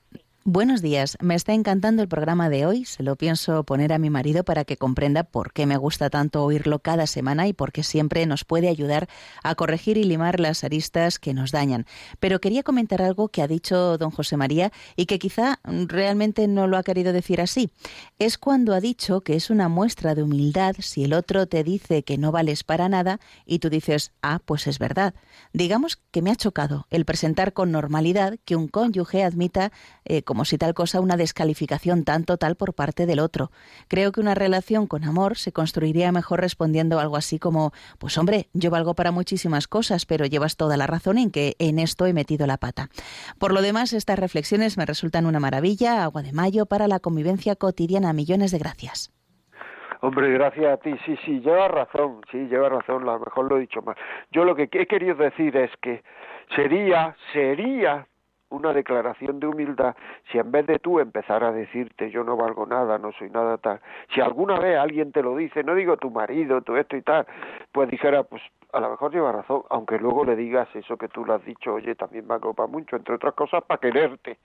Buenos días, me está encantando el programa de hoy. Se lo pienso poner a mi marido para que comprenda por qué me gusta tanto oírlo cada semana y por qué siempre nos puede ayudar a corregir y limar las aristas que nos dañan. Pero quería comentar algo que ha dicho don José María y que quizá realmente no lo ha querido decir así. Es cuando ha dicho que es una muestra de humildad si el otro te dice que no vales para nada y tú dices, ah, pues es verdad. Digamos que me ha chocado el presentar con normalidad que un cónyuge admita eh, como si tal cosa una descalificación tan total por parte del otro. Creo que una relación con amor se construiría mejor respondiendo algo así como, pues hombre, yo valgo para muchísimas cosas, pero llevas toda la razón en que en esto he metido la pata. Por lo demás, estas reflexiones me resultan una maravilla, agua de mayo para la convivencia cotidiana. Millones de gracias. Hombre, gracias a ti. Sí, sí, lleva razón. Sí, lleva razón. A lo mejor lo he dicho mal. Yo lo que he querido decir es que sería, sería una declaración de humildad si en vez de tú empezar a decirte yo no valgo nada, no soy nada tal, si alguna vez alguien te lo dice, no digo tu marido, tu esto y tal, pues dijera, pues a lo mejor lleva razón, aunque luego le digas eso que tú le has dicho, oye, también valgo para mucho, entre otras cosas para quererte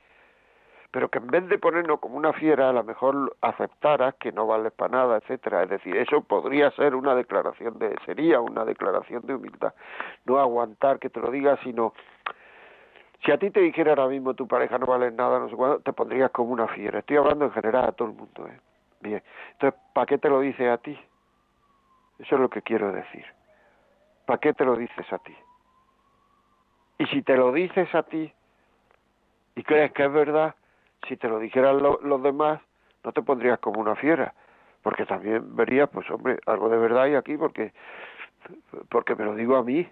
pero que en vez de ponernos como una fiera, a lo mejor aceptaras que no vales para nada, etcétera. Es decir, eso podría ser una declaración de, sería una declaración de humildad. No aguantar que te lo diga, sino si a ti te dijera ahora mismo tu pareja no vale nada, no sé cuándo, te pondrías como una fiera. Estoy hablando en general a todo el mundo, ¿eh? Bien. Entonces, ¿para qué te lo dice a ti? Eso es lo que quiero decir. ¿Para qué te lo dices a ti? Y si te lo dices a ti y crees que es verdad, si te lo dijeran los demás, no te pondrías como una fiera, porque también verías, pues hombre, algo de verdad hay aquí, porque porque me lo digo a mí,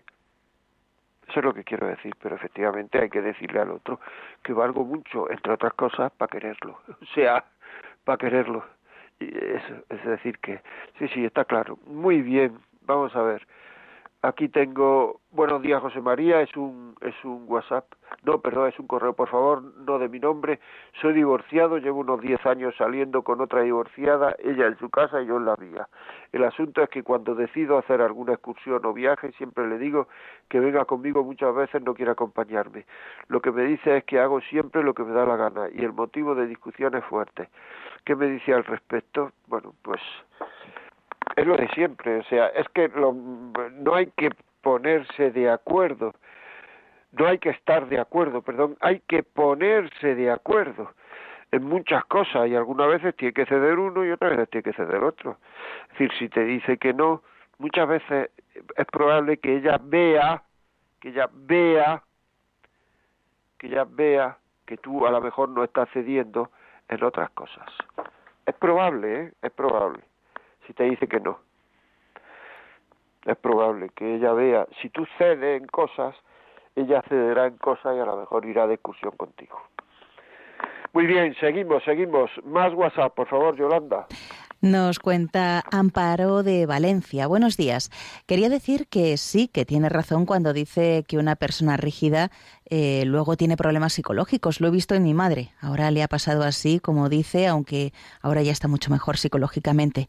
eso es lo que quiero decir, pero efectivamente hay que decirle al otro que valgo mucho, entre otras cosas, para quererlo. O sea, para quererlo. Y eso, es decir que, sí, sí, está claro. Muy bien, vamos a ver. Aquí tengo, buenos días José María, es un, es un WhatsApp, no, perdón, es un correo, por favor, no de mi nombre. Soy divorciado, llevo unos 10 años saliendo con otra divorciada, ella en su casa y yo en la mía. El asunto es que cuando decido hacer alguna excursión o viaje, siempre le digo que venga conmigo, muchas veces no quiere acompañarme. Lo que me dice es que hago siempre lo que me da la gana y el motivo de discusiones fuertes. ¿Qué me dice al respecto? Bueno, pues es lo de siempre, o sea, es que no hay que ponerse de acuerdo, no hay que estar de acuerdo, perdón, hay que ponerse de acuerdo en muchas cosas y algunas veces tiene que ceder uno y otras veces tiene que ceder otro. Es decir, si te dice que no, muchas veces es probable que ella vea, que ella vea, que ella vea que tú a lo mejor no estás cediendo en otras cosas. Es probable, ¿eh? Es probable si te dice que no. Es probable que ella vea, si tú cedes en cosas, ella cederá en cosas y a lo mejor irá de excursión contigo. Muy bien, seguimos, seguimos. Más WhatsApp, por favor, Yolanda. Nos cuenta Amparo de Valencia. Buenos días. Quería decir que sí, que tiene razón cuando dice que una persona rígida eh, luego tiene problemas psicológicos. Lo he visto en mi madre. Ahora le ha pasado así, como dice, aunque ahora ya está mucho mejor psicológicamente.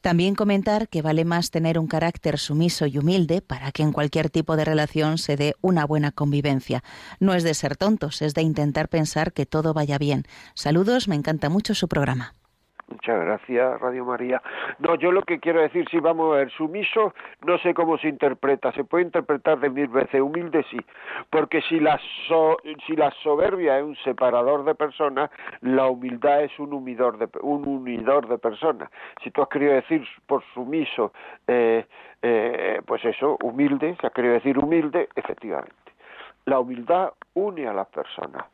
También comentar que vale más tener un carácter sumiso y humilde para que en cualquier tipo de relación se dé una buena convivencia. No es de ser tontos, es de intentar pensar que todo vaya bien. Saludos, me encanta mucho su programa. Muchas gracias, Radio María. No, yo lo que quiero decir, si vamos a ver, sumiso, no sé cómo se interpreta, se puede interpretar de mil veces, humilde sí, porque si la, si la soberbia es un separador de personas, la humildad es un, humidor de, un unidor de personas. Si tú has querido decir por sumiso, eh, eh, pues eso, humilde, si has querido decir humilde, efectivamente. La humildad une a las personas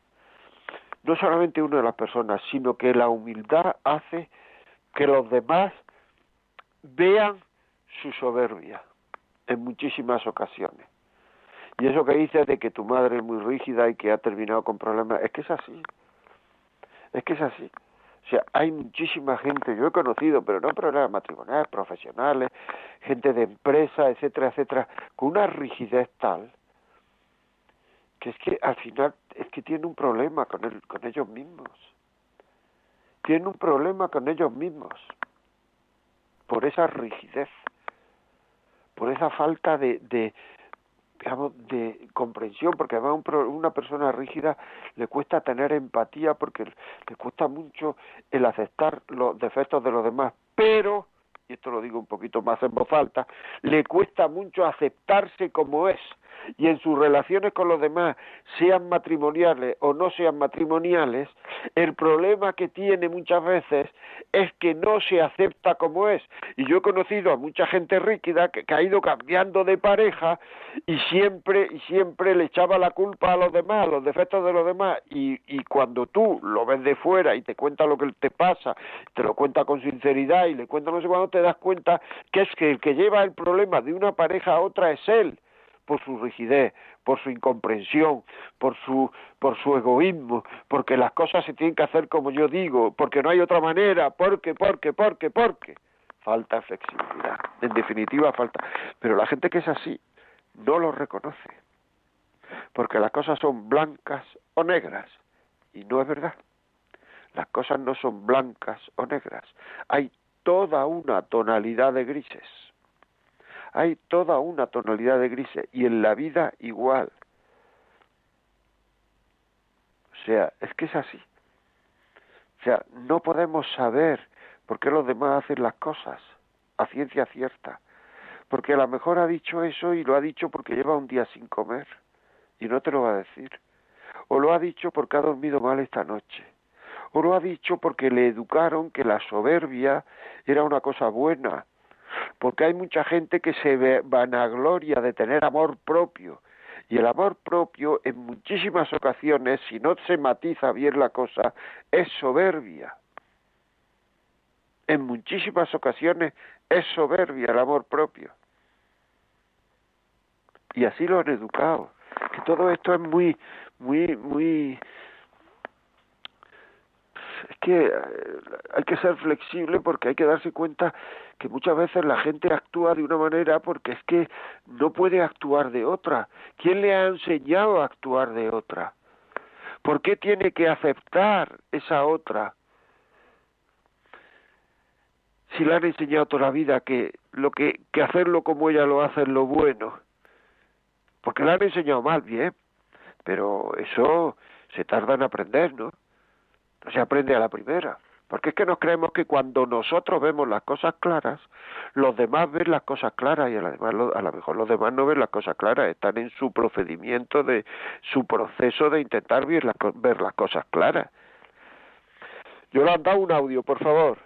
no solamente una de las personas, sino que la humildad hace que los demás vean su soberbia en muchísimas ocasiones. Y eso que dices de que tu madre es muy rígida y que ha terminado con problemas, es que es así. Es que es así. O sea, hay muchísima gente, yo he conocido, pero no problemas matrimoniales, profesionales, gente de empresa, etcétera, etcétera, con una rigidez tal que es que al final es que tienen un problema con, el, con ellos mismos. tienen un problema con ellos mismos, por esa rigidez, por esa falta de, de digamos, de comprensión, porque además a una persona rígida le cuesta tener empatía porque le cuesta mucho el aceptar los defectos de los demás, pero y esto lo digo un poquito más en voz alta, le cuesta mucho aceptarse como es y en sus relaciones con los demás, sean matrimoniales o no sean matrimoniales, el problema que tiene muchas veces es que no se acepta como es. Y yo he conocido a mucha gente rígida que, ha ido cambiando de pareja y siempre, y siempre le echaba la culpa a los demás, a los defectos de los demás. Y, y cuando tú lo ves de fuera y te cuenta lo que te pasa, te lo cuenta con sinceridad y le cuenta no sé cuándo, te das cuenta que es que el que lleva el problema de una pareja a otra es él por su rigidez, por su incomprensión, por su, por su egoísmo, porque las cosas se tienen que hacer como yo digo, porque no hay otra manera, porque, porque, porque, porque. Falta flexibilidad, en definitiva falta. Pero la gente que es así no lo reconoce, porque las cosas son blancas o negras, y no es verdad. Las cosas no son blancas o negras, hay toda una tonalidad de grises hay toda una tonalidad de grises y en la vida igual. O sea, es que es así. O sea, no podemos saber por qué los demás hacen las cosas a ciencia cierta. Porque a lo mejor ha dicho eso y lo ha dicho porque lleva un día sin comer y no te lo va a decir. O lo ha dicho porque ha dormido mal esta noche. O lo ha dicho porque le educaron que la soberbia era una cosa buena porque hay mucha gente que se vanagloria de tener amor propio y el amor propio en muchísimas ocasiones, si no se matiza bien la cosa, es soberbia. En muchísimas ocasiones es soberbia el amor propio. Y así lo han educado. Que todo esto es muy, muy, muy es que eh, hay que ser flexible porque hay que darse cuenta que muchas veces la gente actúa de una manera porque es que no puede actuar de otra. ¿Quién le ha enseñado a actuar de otra? ¿Por qué tiene que aceptar esa otra? Si le han enseñado toda la vida que lo que, que hacerlo como ella lo hace es lo bueno, porque le han enseñado mal, bien, pero eso se tarda en aprender, ¿no? Se aprende a la primera. Porque es que nos creemos que cuando nosotros vemos las cosas claras, los demás ven las cosas claras y a, lo mejor los demás no ven las cosas claras, están en su procedimiento de su proceso de intentar ver las, ver las cosas claras. Yo le han dado un audio, por favor.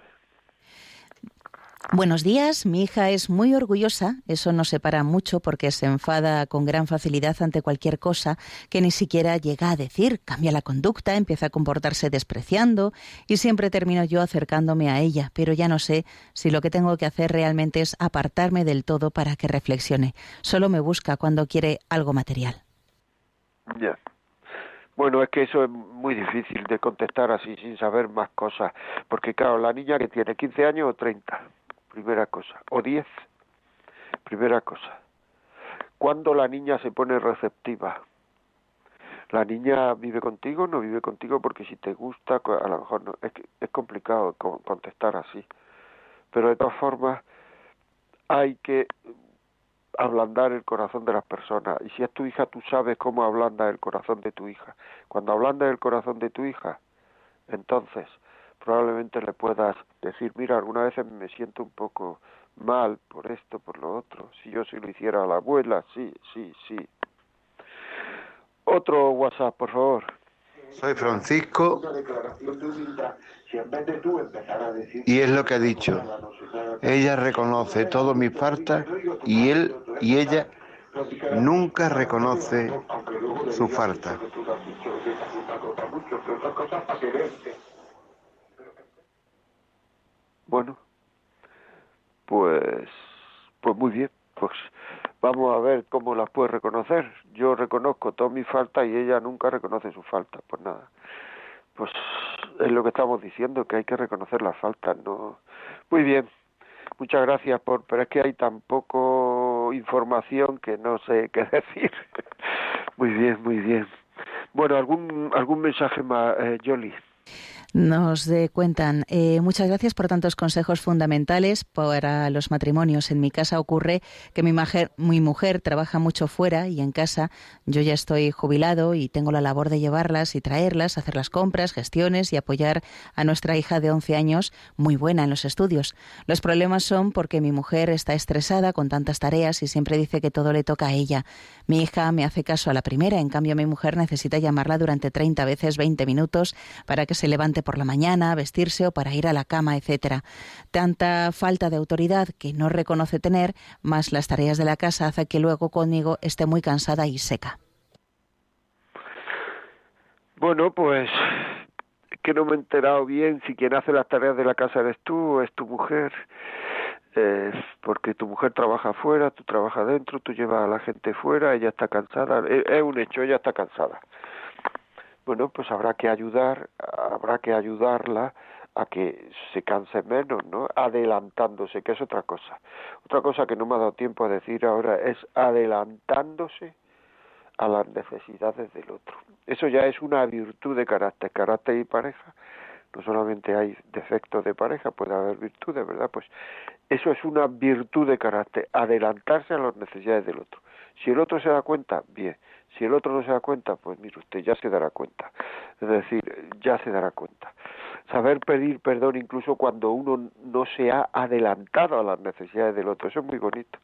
Buenos días, mi hija es muy orgullosa, eso nos separa mucho porque se enfada con gran facilidad ante cualquier cosa que ni siquiera llega a decir, cambia la conducta, empieza a comportarse despreciando y siempre termino yo acercándome a ella, pero ya no sé si lo que tengo que hacer realmente es apartarme del todo para que reflexione. Solo me busca cuando quiere algo material. Ya. Bueno, es que eso es muy difícil de contestar así sin saber más cosas, porque claro, la niña que tiene 15 años o 30 primera cosa, o diez, primera cosa. Cuando la niña se pone receptiva, la niña vive contigo, no vive contigo porque si te gusta, a lo mejor no, es, es complicado contestar así, pero de todas formas hay que ablandar el corazón de las personas. Y si es tu hija tú sabes cómo ablanda el corazón de tu hija. Cuando ablanda el corazón de tu hija, entonces probablemente le puedas decir, mira, alguna vez me siento un poco mal por esto, por lo otro. Si yo si lo hiciera a la abuela, sí, sí, sí. Otro WhatsApp, por favor. Soy Francisco y es lo que ha dicho. Ella reconoce todo mi falta y él y ella nunca reconoce su falta. Bueno, pues, pues muy bien, pues vamos a ver cómo las puede reconocer. Yo reconozco todas mis faltas y ella nunca reconoce sus faltas, pues nada. Pues es lo que estamos diciendo, que hay que reconocer las faltas, ¿no? Muy bien, muchas gracias por, pero es que hay tan poco información que no sé qué decir. muy bien, muy bien. Bueno, algún algún mensaje más, eh, Jolie. Nos cuentan, eh, muchas gracias por tantos consejos fundamentales para los matrimonios. En mi casa ocurre que mi, mi mujer trabaja mucho fuera y en casa yo ya estoy jubilado y tengo la labor de llevarlas y traerlas, hacer las compras, gestiones y apoyar a nuestra hija de 11 años, muy buena en los estudios. Los problemas son porque mi mujer está estresada con tantas tareas y siempre dice que todo le toca a ella. Mi hija me hace caso a la primera, en cambio mi mujer necesita llamarla durante 30 veces 20 minutos para que se levante por la mañana, vestirse o para ir a la cama, etcétera. Tanta falta de autoridad que no reconoce tener, más las tareas de la casa hace que luego conmigo esté muy cansada y seca. Bueno, pues que no me he enterado bien si quien hace las tareas de la casa eres tú o es tu mujer. Porque tu mujer trabaja afuera, tú trabajas dentro, tú llevas a la gente fuera, ella está cansada, es un hecho, ella está cansada bueno, pues habrá que ayudar, habrá que ayudarla a que se canse menos, ¿no? Adelantándose, que es otra cosa. Otra cosa que no me ha dado tiempo a decir ahora es adelantándose a las necesidades del otro. Eso ya es una virtud de carácter, carácter y pareja. No solamente hay defectos de pareja, puede haber virtudes, ¿verdad? Pues eso es una virtud de carácter, adelantarse a las necesidades del otro. Si el otro se da cuenta, bien. Si el otro no se da cuenta, pues mire usted, ya se dará cuenta. Es decir, ya se dará cuenta. Saber pedir perdón incluso cuando uno no se ha adelantado a las necesidades del otro, eso es muy bonito.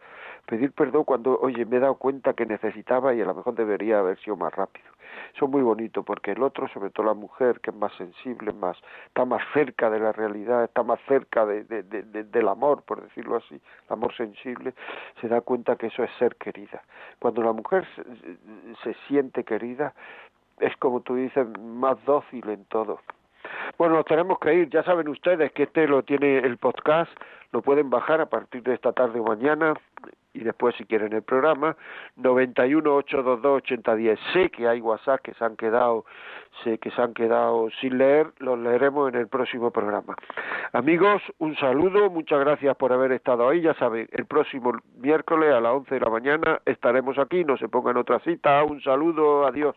Pedir perdón cuando, oye, me he dado cuenta que necesitaba y a lo mejor debería haber sido más rápido. Eso es muy bonito porque el otro, sobre todo la mujer, que es más sensible, más está más cerca de la realidad, está más cerca de, del amor, por decirlo así, el amor sensible, se da cuenta que eso es ser querida. Cuando la mujer se, siente querida, es como tú dices, más dócil en todo. Bueno, nos tenemos que ir. Ya saben ustedes que este lo tiene el podcast, lo pueden bajar a partir de esta tarde o mañana y después si quieren el programa. 91 822 8010 sé que hay WhatsApp que se han quedado sé que se han quedado sin leer. Los leeremos en el próximo programa. Amigos un saludo. Muchas gracias por haber estado ahí. Ya saben el próximo miércoles a las 11 de la mañana estaremos aquí. No se pongan otra cita. Un saludo. Adiós